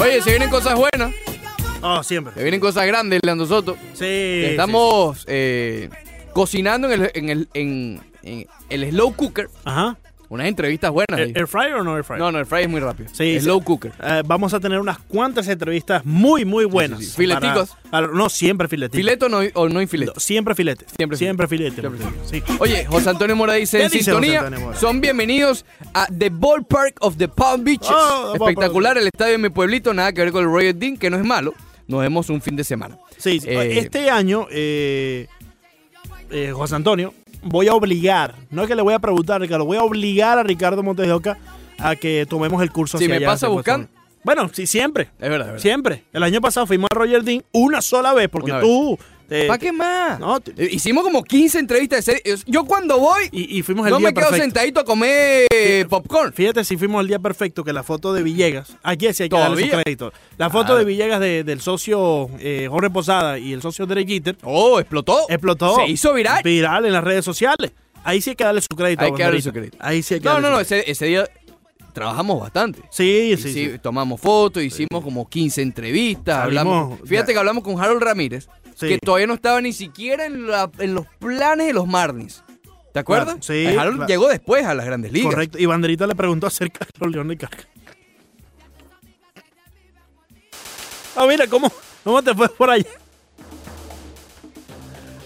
Oye, se vienen cosas buenas, Oh, siempre. se vienen cosas grandes, Leandro Soto. Sí. Estamos eh, cocinando en el, en, el, en, en el slow cooker. Ajá. Unas entrevistas buenas. ahí. ¿Air, air fryer o no air fryer? No, no, el fry es muy rápido. Sí, slow sí. cooker. Eh, vamos a tener unas cuantas entrevistas muy, muy buenas. Sí. Fileticos. Para- para- no, siempre fileticos. ¿Fileto o no, o no hay filete? No, siempre filete. Siempre Siempre filete. Siempre Sí. Oye, José Antonio Mora dice, ¿Qué en dice sintonía, son bienvenidos a The Ballpark of the Palm Beaches. Oh, Espectacular el estadio de mi pueblito, nada que ver con el Royal Dean, que no es malo. Nos vemos un fin de semana. Sí, sí. Eh, este año, eh, eh, José Antonio, voy a obligar, no es que le voy a preguntar a Ricardo, voy a obligar a Ricardo Montes de Oca a que tomemos el curso Si hacia me allá, pasa buscando. Bueno, sí, siempre. Es verdad, es verdad. Siempre. El año pasado fuimos a Roger Dean una sola vez porque Una tú... te- ¿Para qué más? No, te- Hicimos como 15 entrevistas de serie. Yo cuando voy, y, y fuimos el no día me quedo sentadito a comer eh, popcorn. Fíjate si fuimos el día perfecto que la foto de Villegas, aquí sí hay que darle su crédito. La foto de Villegas de- del socio eh, Jorge Posada y el socio Derek Jeter Oh, explotó. explotó. Se hizo viral. Viral en las redes sociales. Ahí sí hay que darle su crédito. Hay que darle su crédito. Ahí sí hay que No, darle no, su no, ese día trabajamos bastante. Sí, sí, tomamos fotos, hicimos como 15 entrevistas, Salimos- hablamos. Fíjate ya. que hablamos con Harold Ramírez, Sí. que todavía no estaba ni siquiera en, la- en los planes de los Marlins. ¿Te acuerdas? Claro, sí, Eh, Harold claro. llegó después a las grandes ligas. Correcto. Y Banderita le preguntó acerca de los Leones de Carca. Ah, mira, ¿cómo, ¿cómo te fue por allá?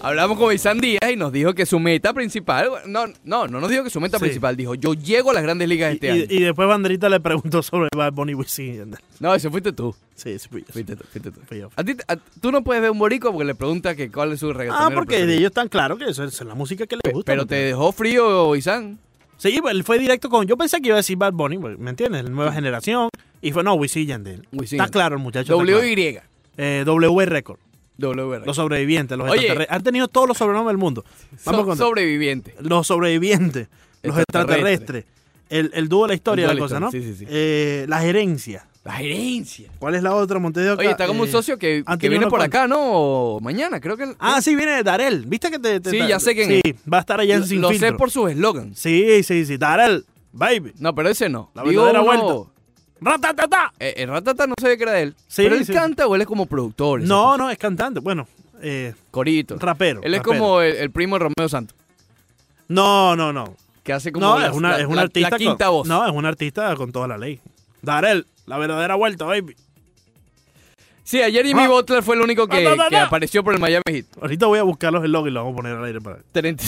Hablamos con Isan Díaz y nos dijo que su meta principal, no, no, no nos dijo que su meta Sí. principal, dijo, yo llego a las grandes ligas este Y, año. y después Banderita le preguntó sobre Bad Bunny Wisin. No, ese fuiste tú. Sí, sí, fui yo. Fuiste tú, fuiste tú. Fui yo. A ti, a- tú no puedes ver un borico porque le pregunta que cuál es su reggaetonero Ah, porque preferido. ellos están claros que eso es la música que les gusta. Pero te dejó frío, Isan. Sí, pues, él fue directo con. Yo pensé que iba a decir Bad Bunny, pues, ¿me entiendes? Nueva generación. Y fue, no, Wisin Yandel. Está claro el muchacho. está claro. W-Y. Eh, w Record. Los sobrevivientes, los Oye. extraterrestres. Han tenido todos los sobrenombres del mundo. Vamos So- con sobreviviente. los sobrevivientes, los Extraterrestres. El, el dúo de la historia El de la cosa, ¿no? sí, sí, sí. Eh, la gerencia. La gerencia. ¿Cuál es la otra, Montes de Oca? Oye, está como un Eh, socio que, que viene por acá, ¿no? Mañana, creo que. Ah, sí, viene de Darel. ¿Viste que te. te- Sí, ya sé quién Sí, va a estar allá en Sin lo sé Filtro. por sus eslogans. Sí, sí, sí. Darel, baby. No, pero ese no. La Digo verdadera uno- vuelta. ¡Ratatata! Eh, el Ratata no sabía que era de él. Sí, pero él sí. canta o él es como productor. No, no, es cantante. Bueno, eh, Corito. rapero. Él es rapero. como el, el primo de Romeo Santos. No, no, no. Que hace como. No, las- es una, la, es un la- artista. la quinta con, voz. No, es un artista con toda la ley. Darel, la verdadera vuelta, baby. Sí, ayer Jimmy Ah. Butler fue el único que, que apareció por el Miami Heat. Ahorita voy a buscar los eslogans y los vamos a poner al aire para 30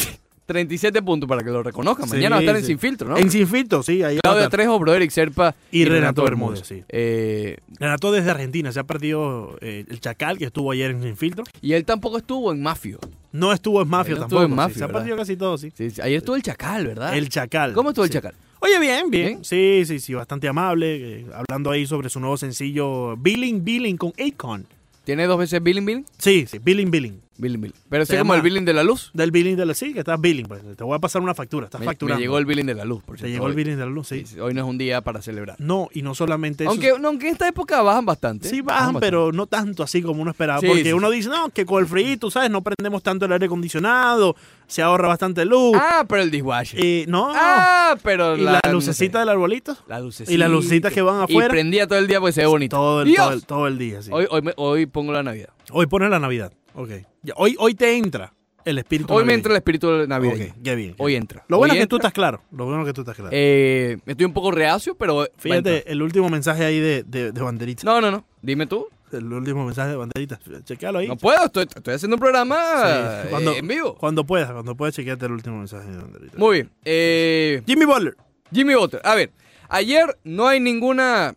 37 puntos para que lo reconozcan. Sí, Mañana va a estar en sí. Sin Filtro, ¿no? En Sin Filtro, sí. Ahí estar. Trejo, Broderick Serpa Y Renato Bermúdez, sí. Eh, Renato desde Argentina. Se ha perdido eh, el Chacal, que estuvo ayer en Sin Filtro. y él tampoco estuvo en Mafio. No estuvo en Él no tampoco. estuvo en sí. Mafia, Se ha perdido casi todo, sí. Sí, sí, Ayer estuvo el Chacal, ¿verdad? El Chacal. ¿Cómo estuvo el Sí. Chacal? Oye, bien, bien. ¿Bien? Sí, sí, sí, bastante amable. eh, hablando ahí sobre su nuevo sencillo Billing, Billing con Akon. ¿Tiene dos veces billing, billing? Sí, sí, Billing, Billing. Billing, billing. Pero es como el billing de la luz. Del Billing de la... Sí, que estás Billing. Pues. Te voy a pasar una factura. Estás Me, me facturando. llegó el billing de la luz, por Te cierto, llegó el. Billing de la luz, sí. Hoy no es un día para celebrar. No, y no solamente eso. Aunque, no, aunque en esta época bajan bastante. Sí bajan, pero no tanto así como uno esperaba. Sí, porque sí, uno dice, no, que con el frío, tú sabes, no prendemos tanto el aire acondicionado, se ahorra bastante luz. Ah, pero el dishwasher. Eh, no, ah, pero y la, no lucecita sé. del arbolito. La lucecita. y las lucecitas que van afuera. Y prendía todo el día porque se ve bonito. Todo el, todo el, todo el día, sí. Hoy, hoy, me- hoy pongo la Navidad. Hoy pone la Navidad. Ok. Ya, Hoy, hoy te entra el espíritu Hoy me navideño. entra el espíritu de Navidad. Ok, qué bien. Hoy entra. Lo bueno Hoy es que tú entra. estás claro. Lo bueno es que tú estás claro. Eh, estoy un poco reacio, pero. va a entrar. Fíjate el último mensaje ahí de, de, de Banderita. No, no, no. Dime tú. El último mensaje de Banderita. Chequealo ahí. No puedo, estoy, estoy haciendo un programa Sí, eh, cuando- en vivo. Cuando puedas, cuando puedas, chequeate el último mensaje de Banderita. Muy bien. Eh, Jimmy Butler. Jimmy Butler. A ver, ayer no hay ninguna.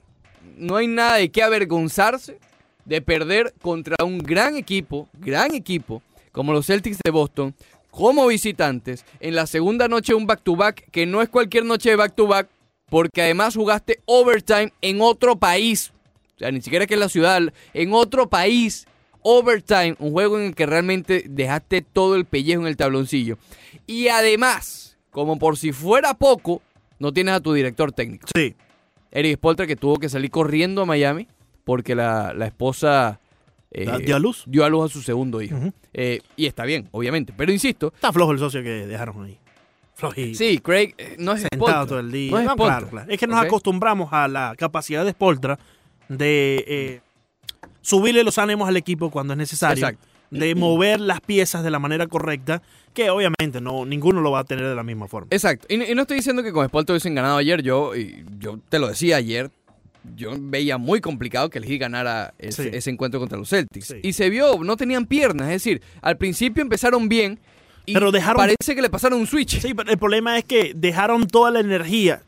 No hay nada de qué avergonzarse de perder contra un gran equipo, gran equipo, como los Celtics de Boston, como visitantes, en la segunda noche de un back-to-back, que no es cualquier noche de back-to-back, porque además jugaste overtime en otro país. O sea, ni siquiera que en la ciudad, en otro país. Overtime, un juego en el que realmente dejaste todo el pellejo en el tabloncillo. Y además, como por si fuera poco, no tienes a tu director técnico. Sí. Eric Spolter, que tuvo que salir corriendo a Miami porque la, la esposa eh, dio a luz. dio a luz a su segundo hijo. Eh, y está bien, obviamente. Pero insisto, Está flojo el socio que dejaron ahí. Flojito. sí, Craig eh, no es Sentado Spoltra. todo el día. No es No, Spoltra, claro, claro. Es que nos acostumbramos a la capacidad de Spoltra de eh, subirle los ánimos al equipo cuando es necesario, Exacto. de mover las piezas de la manera correcta, que obviamente no ninguno lo va a tener de la misma forma. Exacto. Y, no- y no estoy diciendo que con Sport hubiesen ganado ayer. Yo, y yo te lo decía ayer. Yo veía muy complicado que el Heat ganara ese, Sí. ese encuentro contra los Celtics. Sí. Y se vio, no tenían piernas. Es decir, al principio empezaron bien. Y Pero dejaron- parece que le pasaron un switch. Sí, pero el problema es que dejaron toda la energía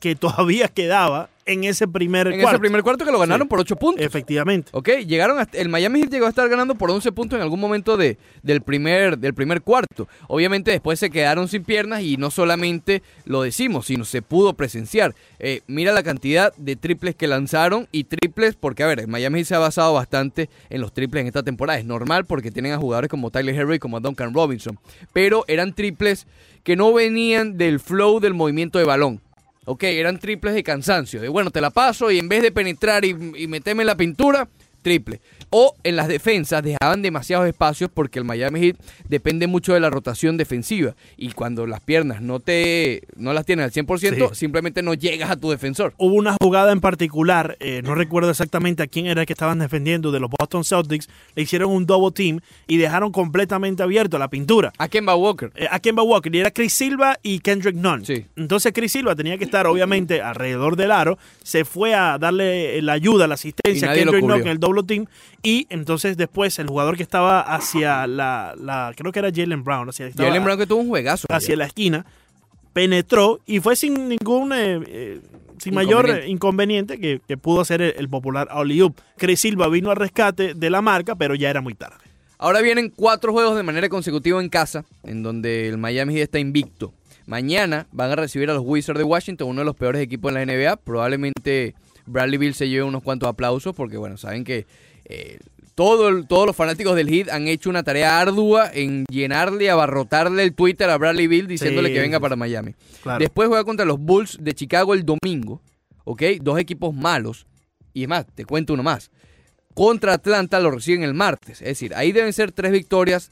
que todavía quedaba en ese primer en cuarto. ese primer cuarto que lo ganaron Sí. por 8 puntos. Efectivamente. Ok, llegaron hasta, el Miami Heat llegó a estar ganando por 11 puntos en algún momento de, del, primer, del primer cuarto. Obviamente después se quedaron sin piernas y no solamente lo decimos, sino se pudo presenciar. Eh, mira la cantidad de triples que lanzaron y triples, porque a ver, el Miami Heat se ha basado bastante en los triples en esta temporada. Es normal porque tienen a jugadores como Tyler Herro y como a Duncan Robinson. Pero eran triples que no venían del flow del movimiento de balón. Ok, eran triples de cansancio. De bueno, te la paso y en vez de penetrar y, y meterme en la pintura, triple. O en las defensas dejaban demasiados espacios porque el Miami Heat depende mucho de la rotación defensiva. Y cuando las piernas no te no las tienes al 100%, Sí. simplemente no llegas a tu defensor. Hubo una jugada en particular, eh, no recuerdo exactamente a quién era que estaban defendiendo de los Boston Celtics, le hicieron un double team y dejaron completamente abierto la pintura. A Kemba Walker. Eh, a Kemba Walker y era Chris Silva y Kendrick Nunn. Sí. Entonces Chris Silva tenía que estar obviamente alrededor del aro, se fue a darle la ayuda, la asistencia a Kendrick Nunn en el double team y entonces después el jugador que estaba hacia la, la creo que era Jalen Brown, hacia, estaba Jalen Brown que tuvo un juegazo. hacia la esquina, penetró y fue sin ningún eh, eh, sin mayor Inconveniente. inconveniente que, que pudo hacer el, el popular alley-oop. Chris Silva vino al rescate de la marca, pero ya era muy tarde. Ahora vienen cuatro juegos de manera consecutiva en casa, en donde el Miami Heat está invicto. Mañana van a recibir a los Wizards de Washington, uno de los peores equipos de la NBA. Probablemente Bradley Bill se lleve unos cuantos aplausos porque, bueno, saben que eh, todo el- todos los fanáticos del Heat han hecho una tarea ardua en llenarle, abarrotarle el Twitter a Bradley Bill diciéndole Sí, que venga para Miami. Claro. Después juega contra los Bulls de Chicago el domingo, ¿ok? Dos equipos malos. Y es más, te cuento uno más. Contra Atlanta lo reciben el martes. Es decir, ahí deben ser tres victorias,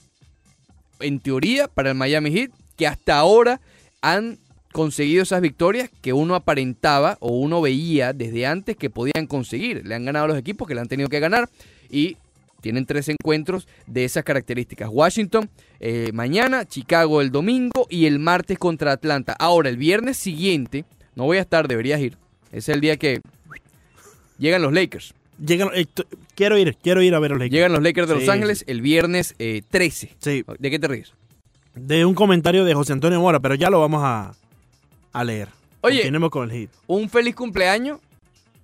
en teoría, para el Miami Heat, que hasta ahora han conseguido esas victorias que uno aparentaba o uno veía desde antes que podían conseguir. Le han ganado a los equipos que le han tenido que ganar y tienen tres encuentros de esas características. Washington eh, mañana, Chicago el domingo y el martes contra Atlanta. Ahora, el viernes siguiente, no voy a estar, deberías ir. Es el día que llegan los Lakers. Llegan, eh, quiero ir, quiero ir a ver los Lakers. Llegan los Lakers de Los Ángeles sí. el viernes eh, 13. Sí, ¿De qué te ríes? de un comentario de José Antonio Mora, pero ya lo vamos a, a leer. Oye. Continuemos con el hit. Un feliz cumpleaños.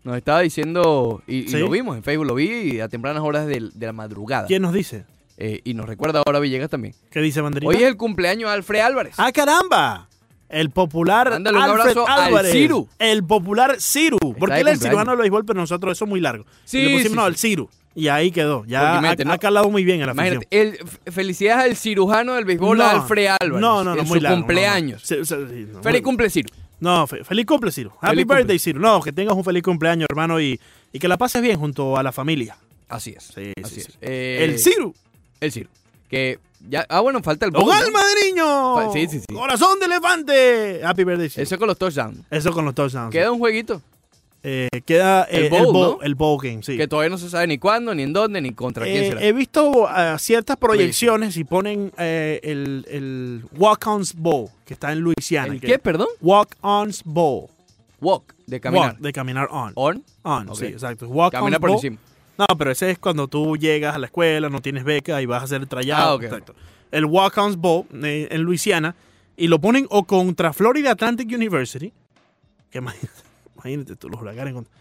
Nos estaba diciendo, y, y ¿Sí? lo vimos en Facebook, lo vi a tempranas horas de, la madrugada. ¿Quién nos dice? Eh, y nos recuerda ahora Villegas también. ¿Qué dice Banderita? Hoy es el cumpleaños de Alfred Álvarez. ¡Ah, caramba! El popular Mándale un Alfred abrazo al Álvarez. Ciru. El popular Ciru. Porque él es el cumpleaños. cirujano del béisbol, pero nosotros eso es muy largo. Sí, Y le pusimos sí, no, sí. al Ciru. Y ahí quedó. Ya Porque ha, ¿no? calado muy bien en la afición. El, felicidades al cirujano del béisbol, Alfred Álvarez. No, no, no, en muy su largo, no, no. cumpleaños. Sí, sí, sí, no, Feliz cumple, Ciru. No, fe- feliz cumple, Ciru. Happy Feliz cumple. birthday, Ciru. No, que tengas un feliz cumpleaños, hermano, y, y que la pases bien junto a la familia. Así es. Sí, así sí, es. sí. Eh, el Ciru. El Ciru. Que ya, ah, bueno, falta el bowl, ¡Hogar ¿no? madriño! Fa- sí, sí, sí. ¡Corazón de elefante! Happy birthday, Ciru. Eso Eso, con los touchdowns. con los touchdowns. Queda un jueguito Eh, queda eh, El bowl, bowl, ¿no? el bowl game, sí. que todavía no se sabe ni cuándo, ni en dónde, ni contra quién Eh, será. he visto ah, ciertas proyecciones y ponen eh, el, el Walk-Ons Bowl, que está en Luisiana. ¿El que- qué, perdón? Walk-Ons Bowl. Walk, de caminar. Walk, de caminar on. On, On, sí, exacto. Walk-Ons caminar por Bowl. encima. No, pero ese es cuando tú llegas a la escuela, no tienes beca y vas a hacer el trayado. Ah, ok. Exacto. El Walk-Ons Bowl eh, en Luisiana y lo ponen o contra Florida Atlantic University, que imagínate, imagínate tú los huracanes. contra-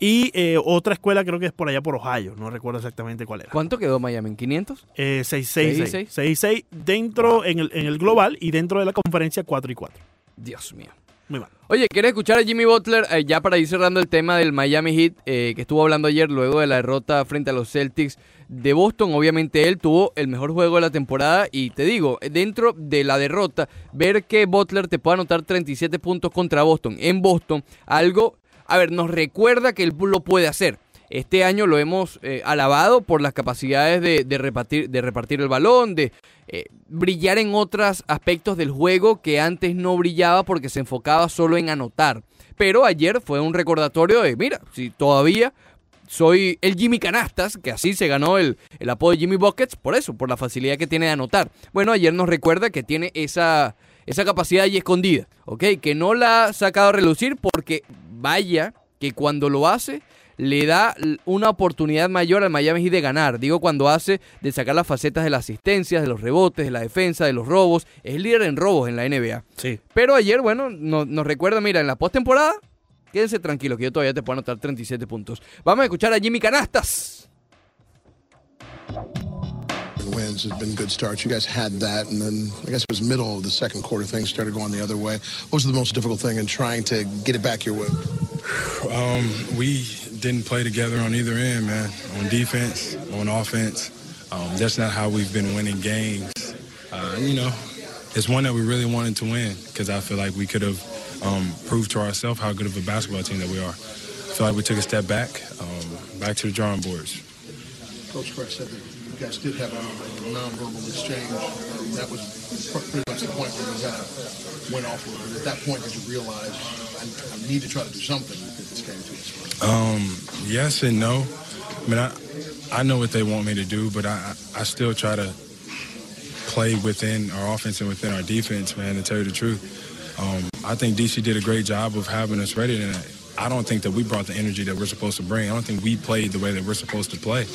Y eh, otra escuela creo que es por allá por Ohio, no recuerdo exactamente cuál era. ¿Cuánto quedó Miami? ¿En 500? Eh, 6-6-6. Seis, 6-6 dentro en el, en el global y dentro de la conferencia 4 y 4. Dios mío. Muy mal. Oye, ¿quieres escuchar a Jimmy Butler eh, ya para ir cerrando el tema del Miami Heat eh, que estuvo hablando ayer luego de la derrota frente a los Celtics de Boston? Obviamente él tuvo el mejor juego de la temporada y te digo, dentro de la derrota, ver que Butler te puede anotar 37 puntos contra Boston en Boston, algo, a ver, nos recuerda que él lo puede hacer. Este año lo hemos eh, alabado por las capacidades de, repartir, de repartir el balón, de eh, brillar en otros aspectos del juego que antes no brillaba porque se enfocaba solo en anotar. Pero ayer fue un recordatorio de, mira, si todavía soy el Jimmy Canastas, que así se ganó el, el apodo de Jimmy Buckets, por eso, por la facilidad que tiene de anotar. Bueno, ayer nos recuerda que tiene esa, esa capacidad ahí escondida, ¿ok? Que no la ha sacado a relucir porque vaya que cuando lo hace le da una oportunidad mayor al Miami Heat de ganar. Digo cuando hace de sacar las facetas de las asistencias, de los rebotes, de la defensa, de los robos. Es líder en robos en la NBA. Sí. Pero ayer, bueno, no- nos recuerda, mira, en la postemporada, quédense tranquilos que yo todavía te puedo anotar 37 puntos. Vamos a escuchar a Jimmy Canastas. wins has been good starts. You guys had that, and then I guess it was middle of the second quarter things started going the other way. What was the most difficult thing in trying to get it back your way? Um, we didn't play together on either end, man. On defense, on offense. Um, that's not how we've been winning games. Uh, you know, it's one that we really wanted to win because I feel like we could have um, proved to ourselves how good of a basketball team that we are. I feel like we took a step back, um, back to the drawing boards. Coach Fresh said that you guys did have a, nonverbal exchange. That was pretty much the point where you of went off with. At that point, did you realize I, I need to try to do something get this game? Um, yes and no. I mean, I, I know what they want me to do, but I, I still try to play within our offense and within our defense, man, to tell you the truth. Um, I think DC did a great job of having us ready tonight. I don't think that we brought the energy that we're supposed to bring. I don't think we played the way that we're supposed to play.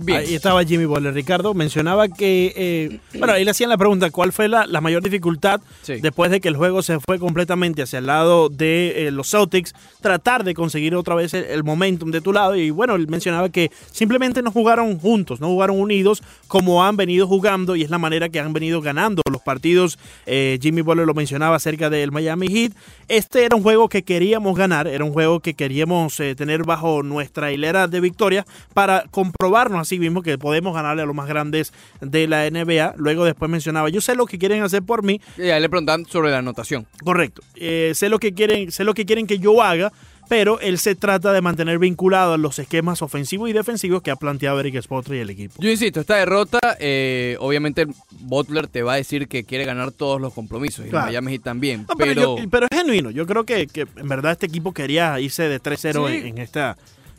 Bien. Ahí estaba Jimmy Butler. Ricardo mencionaba que, eh, bueno, ahí le hacían la pregunta, ¿cuál fue la, la mayor dificultad Sí. después de que el juego se fue completamente hacia el lado de eh, los Celtics? Tratar de conseguir otra vez el, el momentum de tu lado. Y bueno, él mencionaba que simplemente no jugaron juntos, no jugaron unidos como han venido jugando y es la manera que han venido ganando los partidos. Eh, Jimmy Butler lo mencionaba acerca del Miami Heat. Este era un juego que queríamos ganar, era un juego que queríamos eh, tener bajo nuestra hilera de victorias para comprobarnos así mismo que podemos ganarle a los más grandes de la NBA. Luego después mencionaba, yo sé lo que quieren hacer por mí, Y ahí le preguntaban sobre la anotación. correcto, eh, sé lo que quieren, sé lo que quieren que yo haga, pero él se trata de mantener vinculado a los esquemas ofensivos y defensivos que ha planteado Eric Spoelstra y el equipo. Yo insisto, esta derrota, eh, obviamente Butler te va a decir que quiere ganar todos los compromisos. Y Claro. Miami Heat también. No, pero, pero yo- pero es genuino. Yo creo que, que en verdad este equipo quería irse de 3-0 Sí. en, en esta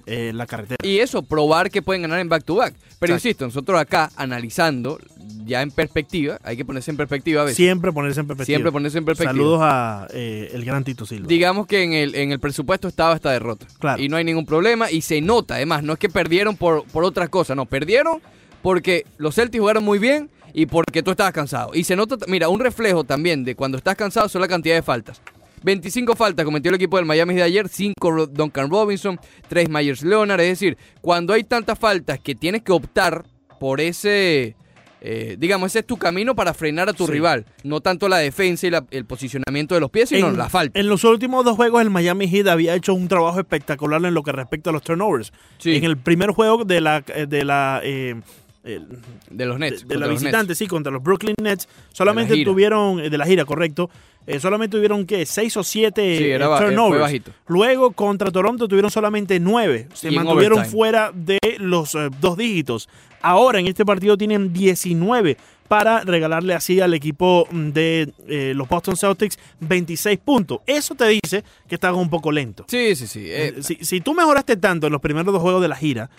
eh, la carretera. Y eso, probar que pueden ganar en back-to-back. Pero Exacto. insisto, nosotros acá, analizando, ya en perspectiva, hay que ponerse en perspectiva a veces. Siempre ponerse en perspectiva. Siempre ponerse en perspectiva. Saludos a eh, el gran Tito Silva. Digamos que en el, en el presupuesto estaba esta derrota. Claro. Y no hay ningún problema. Y se nota, además, no es que perdieron por, por otra cosa, no, perdieron porque los Celtics jugaron muy bien y porque tú estabas cansado. Y se nota, mira, un reflejo también de cuando estás cansado son la cantidad de faltas. 25 faltas cometió el equipo del Miami de ayer, 5 Duncan Robinson, 3 Myers Leonard. Es decir, cuando hay tantas faltas que tienes que optar por ese, eh, digamos, ese es tu camino para frenar a tu Sí. rival. No tanto la defensa y la- el posicionamiento de los pies, sino en, la falta. en los últimos dos juegos el Miami Heat había hecho un trabajo espectacular en lo que respecta a los turnovers. Sí. En el primer juego de la de la eh, De los Nets. de la visitante, sí, contra los Brooklyn Nets, solamente tuvieron eh, de la gira, correcto. eh, solamente tuvieron que seis o siete Sí, era eh, turnovers. bajito. Luego contra Toronto tuvieron solamente nueve. Se Y mantuvieron fuera de los eh, dos dígitos. Ahora en este partido tienen 19 para regalarle así al equipo de eh, los Boston Celtics 26 puntos. Eso te dice que están un poco lento. Sí, sí, sí. Si, si tú mejoraste tanto en los primeros dos juegos de la gira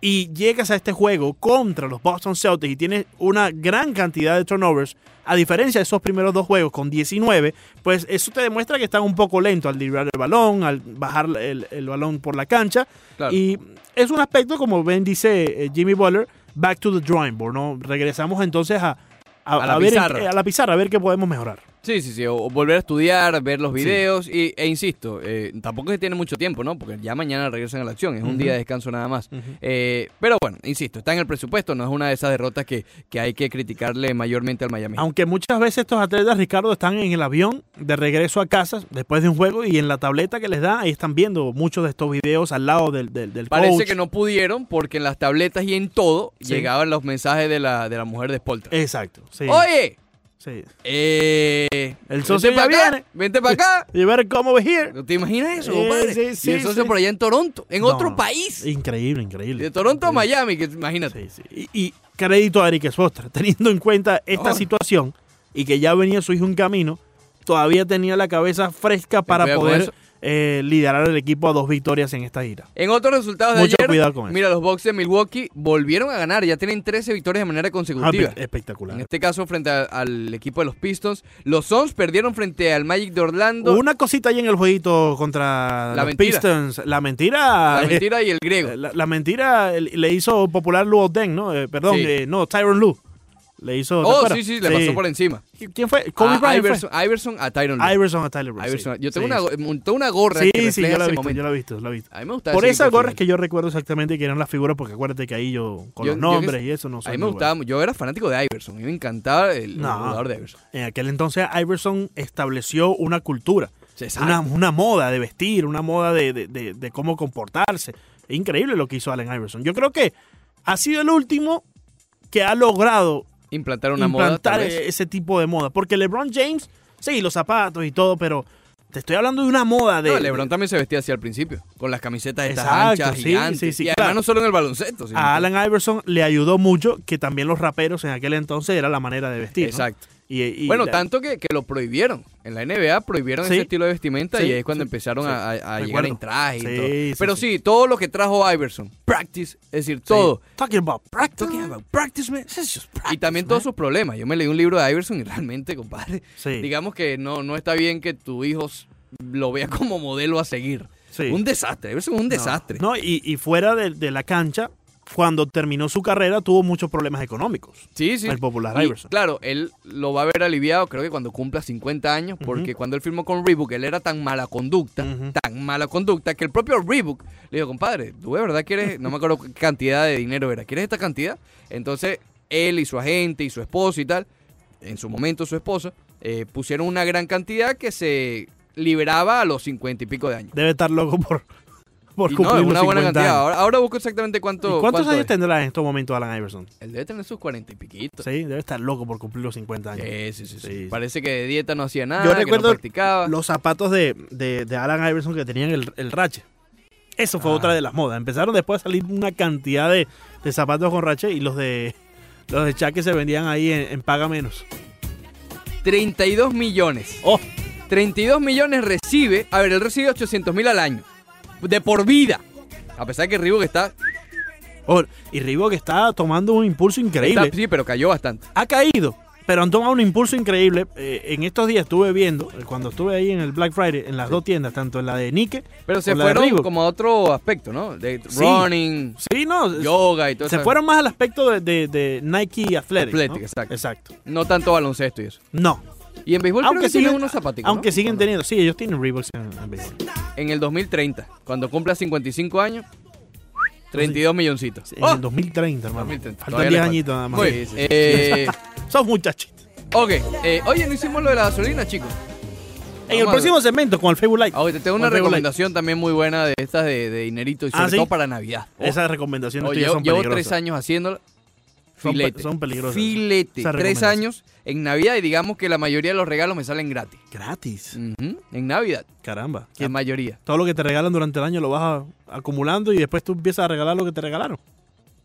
y llegas a este juego contra los Boston Celtics y tienes una gran cantidad de turnovers, a diferencia de esos primeros dos juegos con 19, pues eso te demuestra que están un poco lento al librar el balón, al bajar el, el balón por la cancha. Claro. Y es un aspecto, como Ben dice eh, Jimmy Butler, back to the drawing board, ¿no? Regresamos entonces a, a, A la ver pizarra. a la pizarra, a ver qué podemos mejorar. Sí, sí, sí. O, volver a estudiar, ver los videos. Y, e insisto, eh, tampoco se tiene mucho tiempo, ¿no? Porque ya mañana regresan a la acción. Es un día de descanso nada más. Eh, pero bueno, insisto, está en el presupuesto. No es una de esas derrotas que, que hay que criticarle mayormente al Miami. Aunque muchas veces estos atletas, Ricardo, están en el avión de regreso a casa después de un juego y en la tableta que les da, ahí están viendo muchos de estos videos al lado del, del, del Parece coach. que no pudieron porque en las tabletas y en todo Sí. llegaban los mensajes de la, de la mujer de Spoltra. Exacto. Sí, Oye, sí. eh, El socio ya acá, viene. Vente para acá. Y ver cómo over here. ¿No ¿Te imaginas eso, Eh, compadre? sí, sí, y el socio sí. por allá en Toronto, en No, otro país. Increíble, increíble. De Toronto a. Miami, que imagínate. Sí, sí. Y, y crédito a Eric Spoelstra, teniendo en cuenta esta Oh. situación y que ya venía su hijo en camino, todavía tenía la cabeza fresca para poder. Eh, liderar el equipo a dos victorias en esta gira. En otros resultados de Mucho ayer, cuidado con eso. mira, los Bucks de Milwaukee volvieron a ganar, ya tienen 13 victorias de manera Ah, consecutiva. espe- espectacular. En este caso, frente a- al equipo de los Pistons. Los Suns perdieron frente al Magic de Orlando. Una cosita ahí en el jueguito contra La los mentira. Pistons. La mentira. la eh, mentira y el griego. La, la mentira le hizo popular Luo Deng, ¿no? Eh, perdón, Sí. eh, no, Tyron Lu. Le hizo. ¿te oh, sí, sí, le pasó por encima. ¿Quién fue? Kobe A fue? Iverson, Iverson a Tyron Lue. Iverson a Tyler Bryant. Iverson. sí. Yo tengo Sí, una, sí. montó una gorra Sí, que sí, yo la he visto, momento. yo la he visto, la he visto. A mí me gusta Por esas gorras que yo recuerdo exactamente que eran las figuras, porque acuérdate que ahí yo, con Yo- los yo nombres y eso, no A soy mí me gustaba, bueno. yo era fanático de Iverson. A mí me encantaba el, jugador de Iverson. En aquel entonces Iverson estableció una cultura, una, una moda de vestir, una moda de, de- de- de cómo comportarse. Es increíble lo que hizo Allen Iverson. Yo creo que ha sido el último que ha logrado Implantar una moda. implantar vez. ese tipo de moda. Porque LeBron James, sí, los zapatos y todo, pero te estoy hablando de una moda de... No, LeBron también se vestía así al principio, con las camisetas estas Exacto, anchas, sí, gigantes. sí, sí, y además claro. no solo en el baloncesto. sino a Allen Iverson le ayudó mucho que también los raperos en aquel entonces era la manera de vestir. ¿no? Exacto. Y, y bueno, la- tanto que, que lo prohibieron. En la NBA prohibieron Sí. ese estilo de vestimenta Sí, y ahí es cuando sí, empezaron a, llegar en traje y todo. Pero sí. todo lo que trajo Iverson, practice, es decir, todo. Talking about practice. Talking about practice, man. Just Y practice, también man. todos sus problemas. Yo me leí un libro de Iverson y realmente, compadre, digamos que no, no está bien que tu hijo lo vea como modelo a seguir. Un desastre, Iverson es un desastre. No, y, y fuera de, de la cancha, cuando terminó su carrera, tuvo muchos problemas económicos. Sí, sí. El popular Y, Iverson. Claro, él lo va a ver aliviado, creo que cuando cumpla 50 años, porque cuando él firmó con Reebok, él era tan mala conducta, tan mala conducta, que el propio Reebok le dijo, compadre, tú de verdad quieres, no me acuerdo qué cantidad de dinero era, ¿quieres esta cantidad? Entonces, él y su agente y su esposo y tal, en su momento su esposa, eh, pusieron una gran cantidad que se liberaba a los 50 y pico de años. Debe estar loco por, por Y cumplir no, es los una buena 50 cantidad. años. Ahora, ahora busco exactamente cuánto. ¿Y cuántos cuánto años es. tendrá en estos momentos Alan Iverson? Él debe tener sus 40 y piquito. Sí, debe estar loco por cumplir los 50 años. Sí, sí, sí, sí. Sí. Parece que de dieta no hacía nada, Yo que no recuerdo practicaba. los zapatos de, de, de Alan Iverson que tenían el, el rache. Eso fue Ah. otra de las modas. Empezaron después a salir una cantidad de, de zapatos con rache y los de los de Shaq que se vendían ahí en, en paga menos. 32 millones. Oh, 32 millones recibe. A ver, él recibe 800 mil al año. De por vida. A pesar que Reebok está, oh, y Reebok está tomando un impulso increíble. está- Sí, pero cayó bastante. Ha caído, pero han tomado un impulso increíble. Eh, en estos días estuve viendo, cuando estuve ahí en el Black Friday, en las dos tiendas, tanto en la de Nike Pero se de fueron como a otro aspecto, ¿no? De Sí. running, Sí, no, yoga y todo se eso. fueron más al aspecto de, de- de Nike Athletic. Athletic, ¿no? exacto. Exacto. No tanto baloncesto y eso. No, Y en béisbol creo aunque que tienen siguen, unos zapaticos, aunque ¿no? siguen teniendo, sí, ellos tienen Reeboks en, en béisbol. En el 2030, cuando cumpla 55 años, 32 milloncitos. En ¡Oh! el 2030, hermano. 2030, Faltan todavía 10 le falta. añitos nada más. Muy. Eh, Son muchachitos. ok, eh, oye, no hicimos lo de la gasolina, chicos. En el Vamos próximo segmento con el Facebook Live. Ah, oye, te tengo una recomendación también muy buena de estas de, de dinerito y sobre Ah, todo para Navidad. Live. Esas recomendaciones tuyas llevo, son llevo tres años haciéndolo. Filete. son peligrosas. Filete. Tres años en Navidad y digamos que la mayoría de los regalos me salen gratis. Gratis. En Navidad, Caramba. la mayoría. Todo lo que te regalan durante el año lo vas a- acumulando y después tú empiezas a regalar lo que te regalaron.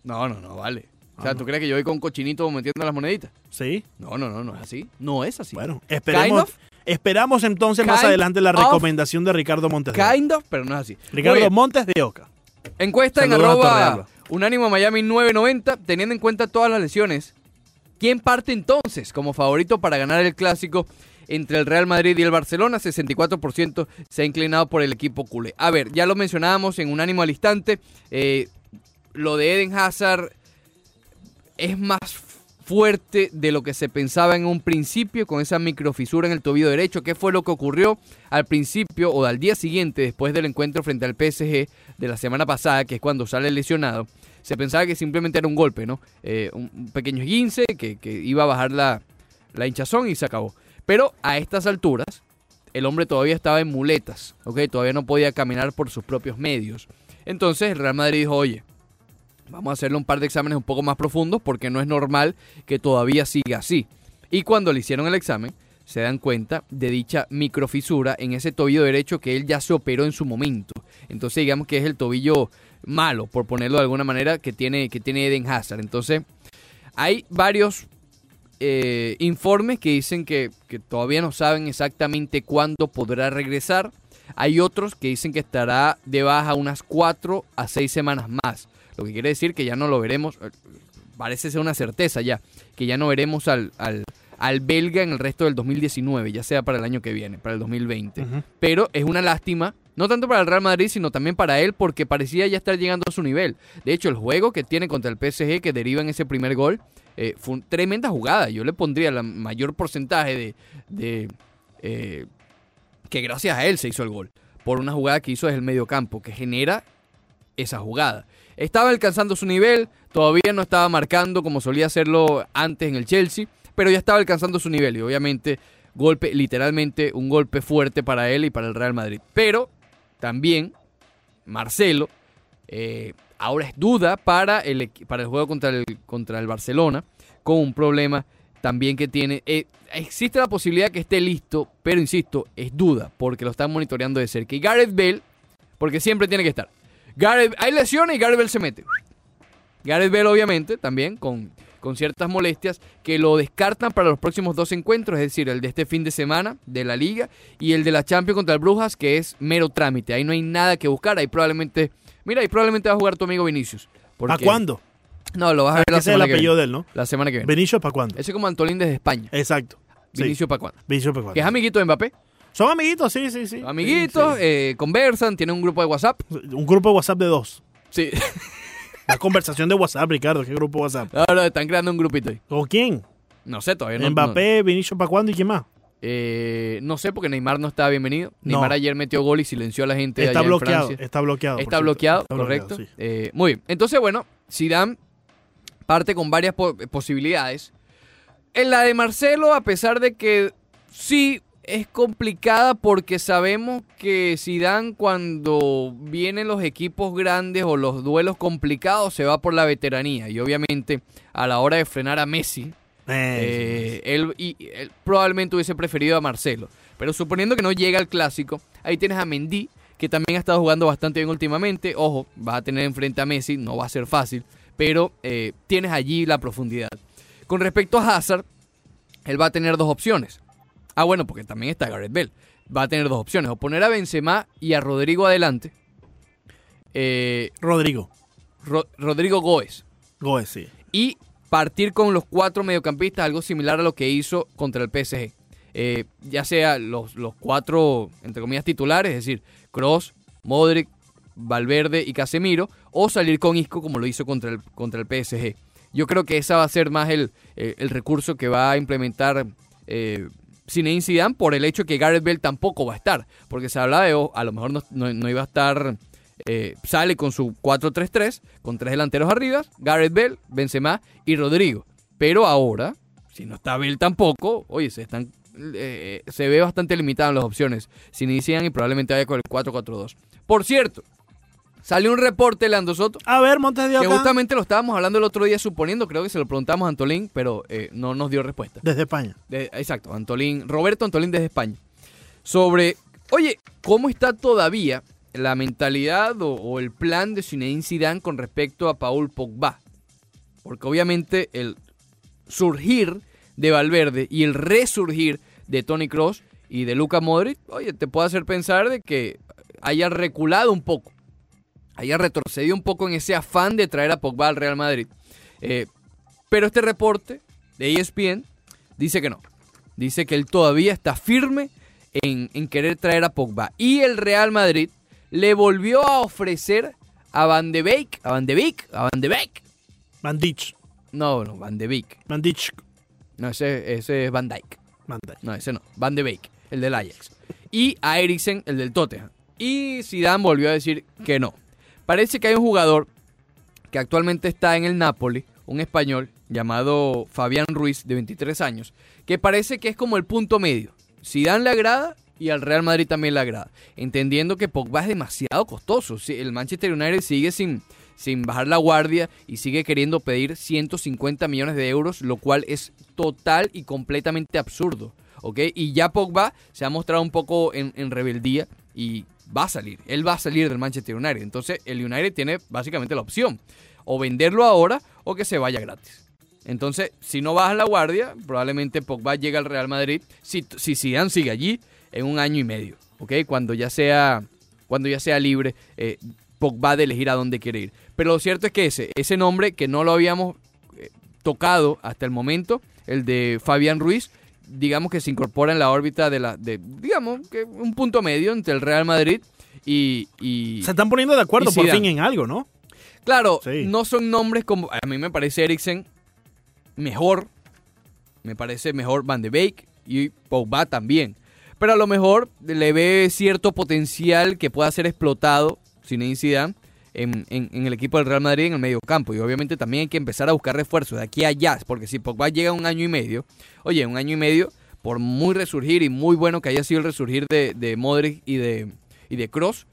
No, no, no, vale. O Ah, sea, no. ¿tú crees que yo voy con cochinito metiendo las moneditas? Sí. No, no, no, no es así. No es así. Bueno, esperemos, of. esperamos entonces más adelante la of. recomendación de Ricardo Montes. de Oca. Kind of, pero no es así. Ricardo. Montes de Oca. Encuesta en Saludos arroba. Unánimo Miami 990, teniendo en cuenta todas las lesiones. ¿Quién parte entonces como favorito para ganar el clásico entre el Real Madrid y el Barcelona? 64% se ha inclinado por el equipo culé. A ver, ya lo mencionábamos en Unánimo al instante. eh, lo de Eden Hazard es más fuerte de lo que se pensaba en un principio con esa microfisura en el tobillo derecho. ¿Qué fue lo que ocurrió al principio o al día siguiente después del encuentro frente al PSG de la semana pasada, que es cuando sale lesionado? Se pensaba que simplemente era un golpe, ¿no? Eh, un, pequeño esguince que, que iba a bajar la, la hinchazón y se acabó. Pero a estas alturas, el hombre todavía estaba en muletas, ¿ok? Todavía no podía caminar por sus propios medios. Entonces el Real Madrid dijo, oye, Vamos a hacerle un par de exámenes un poco más profundos porque no es normal que todavía siga así. Y cuando le hicieron el examen, se dan cuenta de dicha microfisura en ese tobillo derecho que él ya se operó en su momento. Entonces digamos que es el tobillo malo, por ponerlo de alguna manera, que tiene, que tiene Eden Hazard. Entonces hay varios eh, informes que dicen que, que todavía no saben exactamente cuándo podrá regresar. Hay otros que dicen que estará de baja unas 4 a 6 semanas más. Lo que quiere decir que ya no lo veremos, eh, parece ser una certeza ya, que ya no veremos al, al, al belga en el resto del 2019, ya sea para el año que viene, para el 2020. Ujú. Pero es una lástima, no tanto para el Real Madrid, sino también para él, porque parecía ya estar llegando a su nivel. De hecho, el juego que tiene contra el PSG, que deriva en ese primer gol, eh, fue una tremenda jugada. Yo le pondría el mayor porcentaje de, eh, que gracias a él se hizo el gol. Por una jugada que hizo desde el medio campo, que genera esa jugada. Estaba alcanzando su nivel, todavía no estaba marcando como solía hacerlo antes en el Chelsea, pero ya estaba alcanzando su nivel y obviamente golpe, literalmente un golpe fuerte para él y para el Real Madrid. Pero también Marcelo eh, ahora es duda para el, para el juego contra el, contra el Barcelona, con un problema también que tiene. eh, existe la posibilidad que esté listo, pero insisto, es duda, porque lo están monitoreando de cerca. Y Gareth Bale, porque siempre tiene que estar. Gareth, hay lesiones y Gareth Bale se mete. Gareth Bale, obviamente, también con, con ciertas molestias, que lo descartan para los próximos dos encuentros, es decir, el de este fin de semana de la Liga y el de la Champions contra el Brujas, que es mero trámite. Ahí no hay nada que buscar. Ahí probablemente, mira, ahí probablemente va a jugar tu amigo Vinicius. ¿Para porque- cuándo? No, lo vas a ver la Ese es el semana, que apellido viene, de él, ¿no? la semana que viene. Benicio, ¿para cuándo? Ese es como Antolín desde España. Exacto. Sí. Vinicius para cuándo. Benicio, ¿para cuándo? Que es amiguito de Mbappé. Son amiguitos, sí, sí, sí. Amiguitos, Sí, eh, conversan, tienen un grupo de WhatsApp. Un grupo de WhatsApp de dos. Sí, La conversación de WhatsApp, Ricardo. ¿Qué grupo WhatsApp? ahora están creando un grupito ahí. ¿Con quién? No sé todavía. No, Mbappé, Benicio, ¿para cuándo y quién más? No, eh, no sé porque Neymar no estaba bienvenido. Neymar No. ayer metió gol y silenció a la gente Está allá bloqueado, en Francia. está bloqueado. Está bloqueado, Está correcto. sí. Eh, muy bien. Entonces, bueno, Zidane parte con varias po- posibilidades. En la de Marcelo, a pesar de que sí es complicada porque sabemos que Zidane cuando vienen los equipos grandes o los duelos complicados se va por la veteranía y obviamente a la hora de frenar a Messi Eh, él, y, él probablemente hubiese preferido a Marcelo. Pero suponiendo que no llega al clásico, ahí tienes a Mendy, que también ha estado jugando bastante bien últimamente. Ojo, va a tener enfrente a Messi, no va a ser fácil, pero eh, tienes allí la profundidad. Con respecto a Hazard, él va a tener dos opciones. Ah, bueno, porque también está Gareth Bell. Va a tener dos opciones, o poner a Benzema y a Rodrigo adelante. Eh, Rodrigo. Ro- Rodrigo Góez Goes, sí. y partir con los cuatro mediocampistas, algo similar a lo que hizo contra el PSG. Eh, ya sea los, los cuatro, entre comillas, titulares, es decir, Cross, Modric, Valverde y Casemiro, o salir con Isco como lo hizo contra el, contra el PSG. Yo creo que esa va a ser más el, eh, el recurso que va a implementar eh, Zinedine Zidane por el hecho que Gareth Bale tampoco va a estar, porque se hablaba de, oh, a lo mejor no, no- iba a estar, eh, sale con su 4-3-3, con tres delanteros arriba, Gareth Bale, Benzema y Rodrigo. Pero ahora, si no está Bale tampoco, oye, se están eh, se ve bastante limitado en las opciones. Si inician y probablemente vaya con el 4-4-2. Por cierto, salió un reporte, Leandro Soto, A ver, Montes de que Oca. justamente lo estábamos hablando el otro día, suponiendo, creo que se lo preguntamos a Antolín, pero eh, no nos dio respuesta. Desde España. De- exacto, Antolín, Roberto Antolín desde España. Sobre, oye, ¿cómo está todavía la mentalidad o, o el plan de Zinedine Zidane con respecto a Paul Pogba? Porque obviamente el surgir de Valverde y el resurgir de Tony Cross y de Luka Modric, oye, te puede hacer pensar de que haya reculado un poco, haya retrocedido un poco en ese afán de traer a Pogba al Real Madrid. Eh, pero este reporte de ESPN dice que no. Dice que él todavía está firme en, en querer traer a Pogba. Y el Real Madrid le volvió a ofrecer a Van de Beek, a Van de Beek, a Van de Beek. Van Dijk. No, no, Van de Beek. Van Dijk. No, ese, ese es Van Dyke. Van Dijk. No, ese no. Van de Beek, el del Ajax. Y a Eriksen, el del Tottenham. Y Zidane volvió a decir que no. Parece que hay un jugador que actualmente está en el Napoli, un español llamado Fabián Ruiz, de 23 años, que parece que es como el punto medio. Zidane le agrada y al Real Madrid también le agrada, entendiendo que Pogba es demasiado costoso. El Manchester United sigue sin, sin bajar la guardia y sigue queriendo pedir 150 millones de euros, lo cual es total y completamente absurdo. Y ya Pogba se ha mostrado un poco en rebeldía y va a salir. Él va a salir del Manchester United. Entonces el United tiene básicamente la opción. O venderlo ahora o que se vaya gratis. Entonces, si no baja la guardia, probablemente Pogba llegue al Real Madrid si, si sigue allí en un año y medio. ¿ok? Cuando ya sea, cuando ya sea libre, eh, Pogba de elegir a dónde quiere ir. Pero lo cierto es que ese, ese nombre que no lo habíamos eh, tocado hasta el momento, el de Fabián Ruiz, digamos que se incorpora en la órbita de la, de, digamos, que un punto medio entre el Real Madrid y... y Se están poniendo de acuerdo por fin en algo, ¿no? Claro, Sí. no son nombres como. A mí me parece Eriksen mejor. Me parece mejor Van de Beek y Pogba también. Pero a lo mejor le ve cierto potencial que pueda ser explotado Zinedine Zidane en, en, en el equipo del Real Madrid en el medio campo. Y obviamente también hay que empezar a buscar refuerzos de aquí a allá. Porque si Pogba llega un año y medio, oye, un año y medio, por muy resurgir y muy bueno que haya sido el resurgir de, de Modric y de, y de Cross,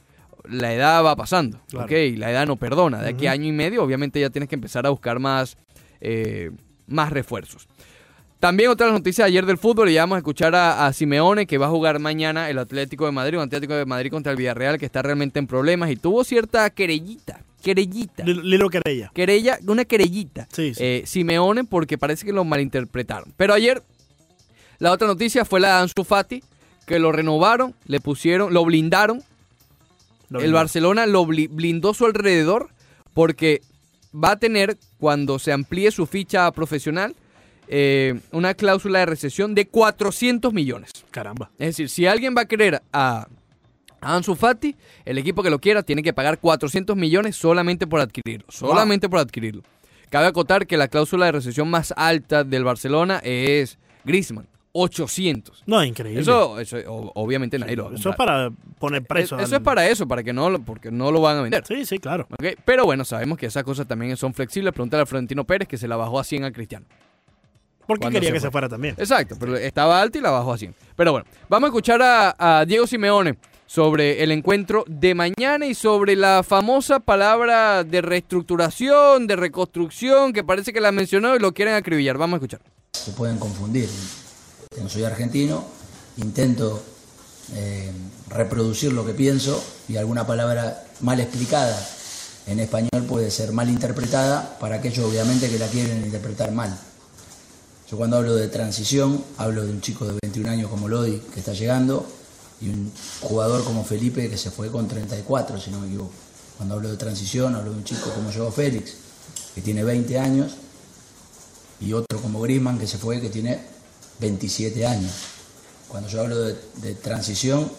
la edad va pasando. Claro. ¿ok? Y la edad no perdona. De aquí a año y medio, obviamente ya tienes que empezar a buscar más, eh, más refuerzos. También otras noticias de ayer del fútbol, y ya vamos a escuchar a, a Simeone, que va a jugar mañana el Atlético de Madrid, un Atlético de Madrid contra el Villarreal, que está realmente en problemas y tuvo cierta querellita, querellita, Lilo Querella. querella, una querellita, Sí, sí. eh, Simeone, porque parece que lo malinterpretaron. Pero ayer, la otra noticia fue la de Ansu Fati, que lo renovaron, le pusieron, lo blindaron, Lo el. Barcelona lo bli- blindó su alrededor porque va a tener, cuando se amplíe su ficha profesional, eh, una cláusula de recesión de 400 millones. Caramba. Es decir, si alguien va a querer a, a Ansu Fati, el equipo que lo quiera tiene que pagar 400 millones solamente por adquirirlo. Solamente por adquirirlo. Cabe acotar que la cláusula de recesión más alta del Barcelona es Griezmann, 800. No, increíble. Eso, eso obviamente nadie lo va a Eso es para poner preso. Eso al- es para eso, para que no, lo- porque no lo van a vender. Sí, sí, claro. ¿ok? Pero bueno, sabemos que esas cosas también son flexibles. Pregúntale a Florentino Pérez que se la bajó a 100 a Cristiano. Porque quería se que fue. se fuera también. Exacto, pero estaba alta y la bajó a 100. Pero bueno, vamos a escuchar a, a Diego Simeone sobre el encuentro de mañana y sobre la famosa palabra de reestructuración, de reconstrucción, que parece que la mencionó y lo quieren acribillar. Vamos a escuchar. se pueden confundir. Como soy argentino, intento eh, reproducir lo que pienso y alguna palabra mal explicada en español puede ser mal interpretada para aquellos obviamente que la quieren interpretar mal. Yo cuando hablo de transición, hablo de un chico de 21 años como Lodi que está llegando y un jugador como Felipe que se fue con 34, si no me equivoco. Cuando hablo de transición, hablo de un chico como Joao Félix, que tiene 20 años y otro como Griezmann que se fue que tiene 27 años. Cuando yo hablo de transición,